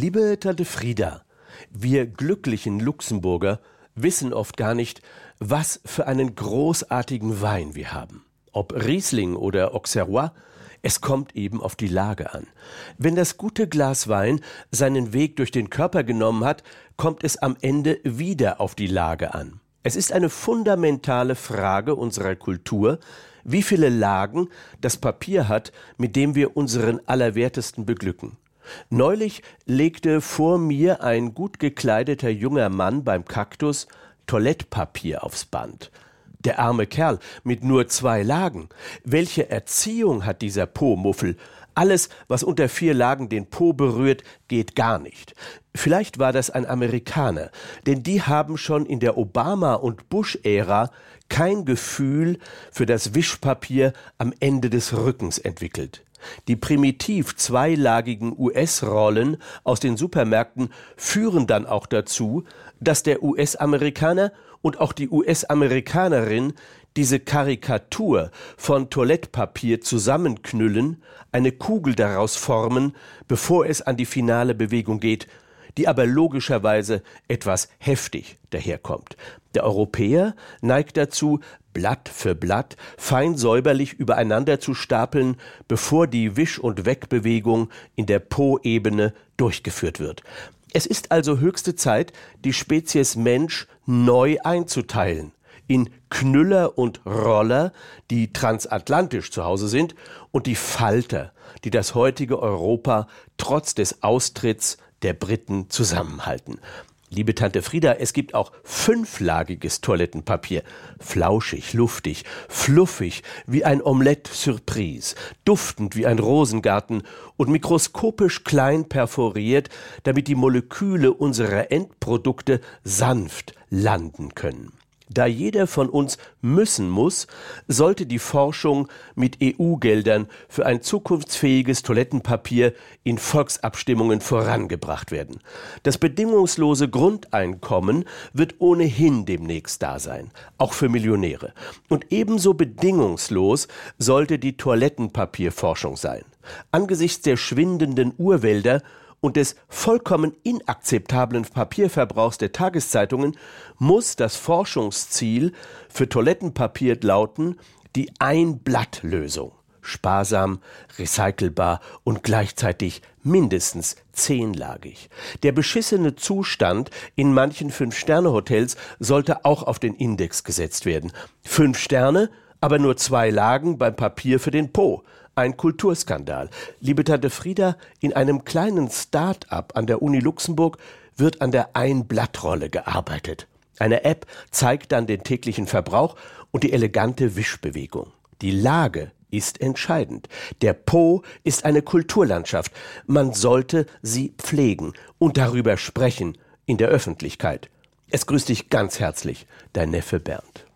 Liebe Tante Frieda, wir glücklichen Luxemburger wissen oft gar nicht, was für einen großartigen Wein wir haben. Ob Riesling oder Auxerrois, es kommt eben auf die Lage an. Wenn das gute Glas Wein seinen Weg durch den Körper genommen hat, kommt es am Ende wieder auf die Lage an. Es ist eine fundamentale Frage unserer Kultur, wie viele Lagen das Papier hat, mit dem wir unseren Allerwertesten beglücken. Neulich legte vor mir ein gut gekleideter junger Mann beim Kaktus Toilettpapier aufs Band. Der arme Kerl mit nur zwei Lagen. Welche Erziehung hat dieser Po-Muffel? Alles, was unter vier Lagen den Po berührt, geht gar nicht. Vielleicht war das ein Amerikaner, denn die haben schon in der Obama- und Bush-Ära kein Gefühl für das Wischpapier am Ende des Rückens entwickelt. Die primitiv zweilagigen US-Rollen aus den Supermärkten führen dann auch dazu, dass der US-Amerikaner und auch die US-Amerikanerin diese Karikatur von Toilettpapier zusammenknüllen, eine Kugel daraus formen, bevor es an die finale Bewegung geht, die aber logischerweise etwas heftig daherkommt. Der Europäer neigt dazu, Blatt für Blatt fein säuberlich übereinander zu stapeln, bevor die Wisch- und Wegbewegung in der Po-Ebene durchgeführt wird. Es ist also höchste Zeit, die Spezies Mensch neu einzuteilen in Knüller und Roller, die transatlantisch zu Hause sind, und die Falter, die das heutige Europa trotz des Austritts der Briten zusammenhalten. Liebe Tante Frieda, es gibt auch fünflagiges Toilettenpapier. Flauschig, luftig, fluffig wie ein Omelette Surprise, duftend wie ein Rosengarten und mikroskopisch klein perforiert, damit die Moleküle unserer Endprodukte sanft landen können. Da jeder von uns müssen muss, sollte die Forschung mit EU-Geldern für ein zukunftsfähiges Toilettenpapier in Volksabstimmungen vorangebracht werden. Das bedingungslose Grundeinkommen wird ohnehin demnächst da sein, auch für Millionäre. Und ebenso bedingungslos sollte die Toilettenpapierforschung sein. Angesichts der schwindenden Urwälder und des vollkommen inakzeptablen Papierverbrauchs der Tageszeitungen muss das Forschungsziel für Toilettenpapier lauten, die Ein-Blatt-Lösung. Sparsam, recycelbar und gleichzeitig mindestens zehnlagig. Der beschissene Zustand in manchen Fünf-Sterne-Hotels sollte auch auf den Index gesetzt werden. Fünf Sterne, aber nur zwei Lagen beim Papier für den Po. Ein Kulturskandal. Liebe Tante Frieda, in einem kleinen Start-up an der Uni Luxemburg wird an der Einblattrolle gearbeitet. Eine App zeigt dann den täglichen Verbrauch und die elegante Wischbewegung. Die Lage ist entscheidend. Der Po ist eine Kulturlandschaft. Man sollte sie pflegen und darüber sprechen in der Öffentlichkeit. Es grüßt dich ganz herzlich, dein Neffe Bernd.